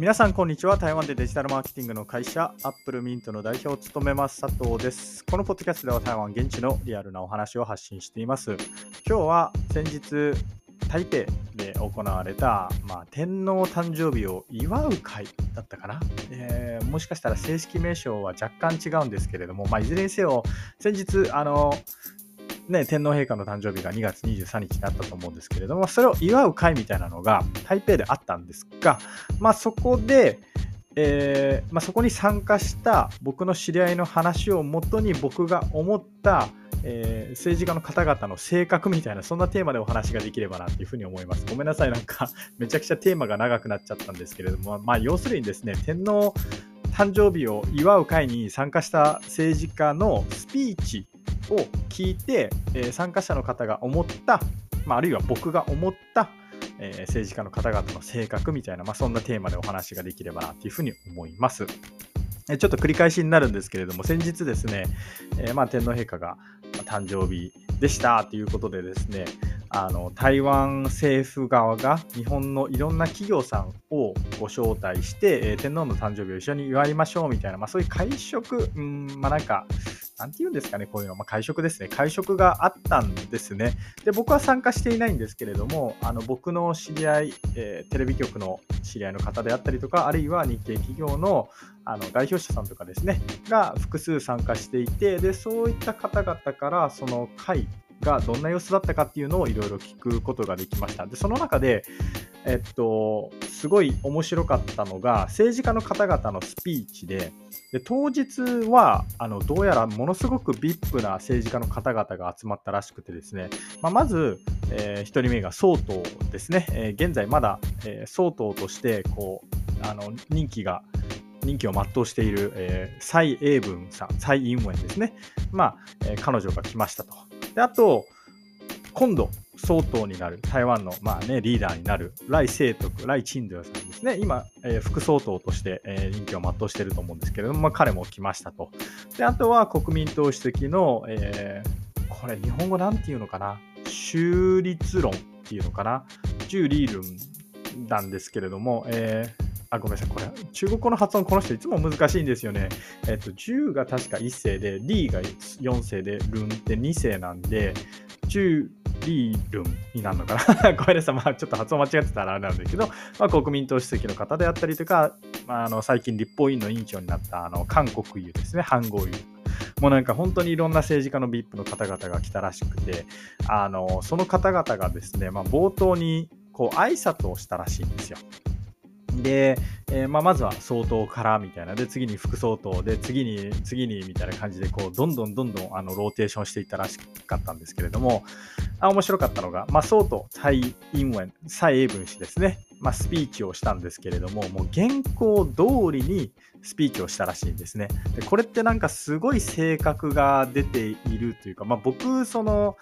皆さんこんにちは。台湾でデジタルマーケティングの会社アップルミントの代表を務めます佐藤です。このポッドキャストでは台湾現地のリアルなお話を発信しています。今日は先日台北で行われた、まあ、天皇誕生日を祝う会だったかな、えー、もしかしたら正式名称は若干違うんですけれども、まあ、いずれにせよ先日あのね、天皇陛下の誕生日が2月23日になったと思うんですけれども、それを祝う会みたいなのが台北であったんですが、まあ、そこで、えー、まあ、そこに参加した僕の知り合いの話をもとに僕が思った、えー、政治家の方々の性格みたいな、そんなテーマでお話ができればなっていうふうに思います。ごめんなさい、なんかめちゃくちゃテーマが長くなっちゃったんですけれども、まあ、要するにですね、天皇誕生日を祝う会に参加した政治家のスピーチを聞いて、えー、参加者の方が思った、まあ、あるいは僕が思った、えー、政治家の方々の性格みたいな、まあ、そんなテーマでお話ができればなというふうに思います。ちょっと繰り返しになるんですけれども、先日ですね、えー、まあ、天皇陛下が誕生日でしたということでですね、あの台湾政府側が日本のいろんな企業さんをご招待して、えー、天皇の誕生日を一緒に祝いましょうみたいな、まあ、そういう会食、うん、まあなんか、なんて言うんですかね、こういうの、まあ、会食ですね。会食があったんですね。で、僕は参加していないんですけれども、あの僕の知り合い、えー、テレビ局の知り合いの方であったりとか、あるいは日系企業のあの代表者さんとかですね、が複数参加していて、で、そういった方々からその会がどんな様子だったかっていうのをいろいろ聞くことができました。で、その中で、えっと、すごい面白かったのが、政治家の方々のスピーチで、で当日はあのどうやらものすごく VIP な政治家の方々が集まったらしくてですね、まあ、まず、えー、1人目が総統ですね、えー、現在まだ、えー、総統としてこうあの任期が任期を全うしている、えー、蔡英文さん、蔡英文ですね、まあえー、彼女が来ましたと。であと今度総統になる台湾の、まあね、リーダーになる来清徳、来陳道さんですね、今、えー、副総統として、えー、任期を全うしていると思うんですけれども、まあ、彼も来ましたと。であとは国民党主席の、えー、これ日本語なんていうのかな、中立論っていうのかな、中リールなんですけれども、えーあ、ごめんなさい。これ、中国語の発音、この人いつも難しいんですよね。えっと、10が確か1世で、D が4世で、ルンって2世なんで、中リールンになるのかな ごめんなさい、まあ、ちょっと発音間違ってたらあれなんですけど、まあ、国民党主席の方であったりとか、まあ、あの最近立法院の委員長になったあの韓国湯ですね、韓国湯。もうなんか本当にいろんな政治家の VIP の方々が来たらしくて、あのその方々がですね、まあ、冒頭にこう挨拶をしたらしいんですよ。で、えー、まあ、まずは総統からみたいな、で、次に副総統で、次に、次にみたいな感じで、こう、どんどんどんどん、あの、ローテーションしていったらしかったんですけれども、あ面白かったのが、まあ、総統、蔡英文、蔡英文氏ですね。まあ、スピーチをしたんですけれども、もう原稿通りにスピーチをしたらしいんですね。でこれってなんかすごい性格が出ているというか、まあ、僕、その、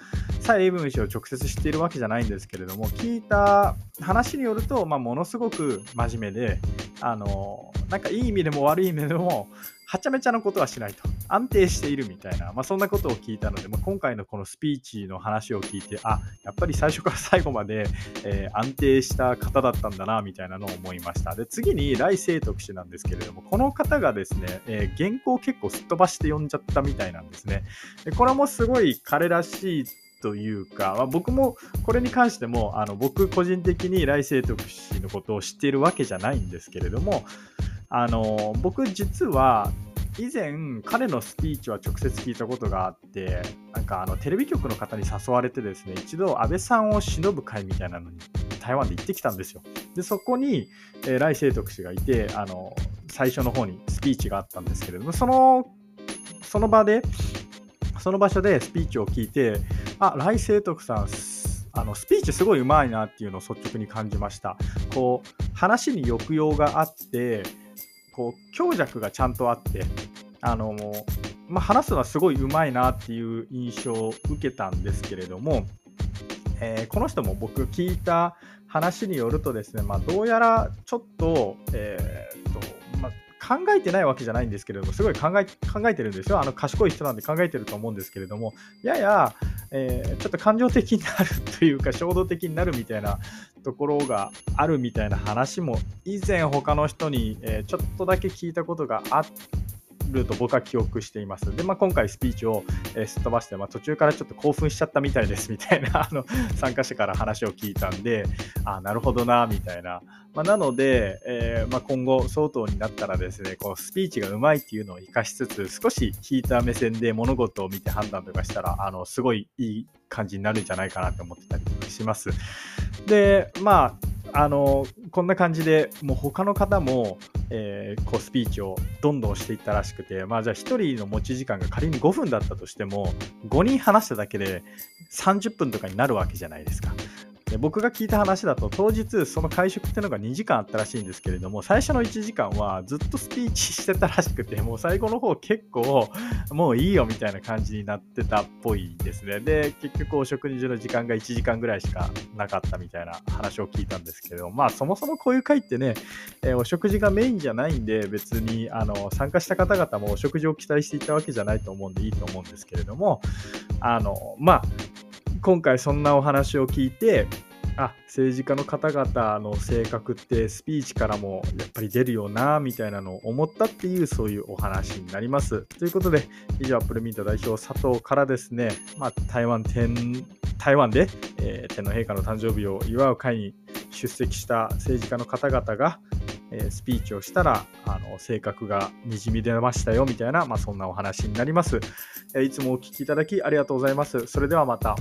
蔡英文氏を直接知っているわけじゃないんですけれども、聞いた話によると、まあ、ものすごく真面目で、あの、なんかいい意味でも悪い意味でも、はちゃめちゃなことはしないと。安定しているみたいな、まあ、そんなことを聞いたので、まあ、今回のこのスピーチの話を聞いて、あ、やっぱり最初から最後まで、えー、安定した方だったんだな、みたいなのを思いました。で、次に来世徳氏なんですけれども、この方がですね、えー、原稿を結構すっ飛ばして読んじゃったみたいなんですね。でこれもすごい彼らしいというか、まあ、僕もこれに関してもあの僕個人的に来世徳氏のことを知っているわけじゃないんですけれどもあの僕実は以前彼のスピーチは直接聞いたことがあってなんかあのテレビ局の方に誘われてですね一度安倍さんを忍ぶ会みたいなのに台湾で行ってきたんですよ。でそこに、えー、来清徳氏がいてあの最初の方にスピーチがあったんですけれどもそのその場でその場所でスピーチを聞いてあ来清徳さんあのスピーチすごいうまいなっていうのを率直に感じました。こう話に抑揚があってこう強弱がちゃんとあってあのまあ、話すのはすごいうまいなっていう印象を受けたんですけれども、えー、この人も僕聞いた話によるとですね、まあ、どうやらちょっと,、えー、考えてないわけじゃないんですけれどもすごい考え考えてるんですよ。あの賢い人なんで考えてると思うんですけれども。やや、えー、ちょっと感情的になるというか衝動的になるみたいなところがあるみたいな話も以前他の人に、えちょっとだけ聞いたことがあっると僕は記憶しています。で、まあ、今回スピーチを、えー、すっ飛ばして、まあ、途中からちょっと興奮しちゃったみたいですみたいな あの参加者から話を聞いたんで、あなるほどな、みたいな。まあ、なので、えー、まあ、今後、相当になったらですね、こうスピーチがうまいっていうのを活かしつつ、少し引いた目線で物事を見て判断とかしたら、あのすごいいい感じになるんじゃないかなと思ってたりします。で、まあ、あのこんな感じでもう他の方も、えー、こうスピーチをどんどんしていったらしくて、まあ、じゃあ1人の持ち時間が仮に5分だったとしても5人話しただけで30分とかになるわけじゃないですか。僕が聞いた話だと当日その会食っていうのが2時間あったらしいんですけれども最初の1時間はずっとスピーチしてたらしくてもう最後の方結構もういいよみたいな感じになってたっぽいですね。で結局お食事の時間が1時間ぐらいしかなかったみたいな話を聞いたんですけどまあそもそもこういう会ってね、えー、お食事がメインじゃないんで別にあの参加した方々もお食事を期待していたわけじゃないと思うんでいいと思うんですけれどもあのまあ今回そんなお話を聞いてあ政治家の方々の性格ってスピーチからもやっぱり出るよなみたいなのを思ったっていうそういうお話になります。ということで以上アップルミント代表佐藤からですね、まあ、台湾天台湾で、えー、天皇陛下の誕生日を祝う会に出席した政治家の方々が、えー、スピーチをしたらあの性格がにじみ出ましたよみたいな、まあ、そんなお話になります、えー、いつもお聴きいただきありがとうございます。それではまた。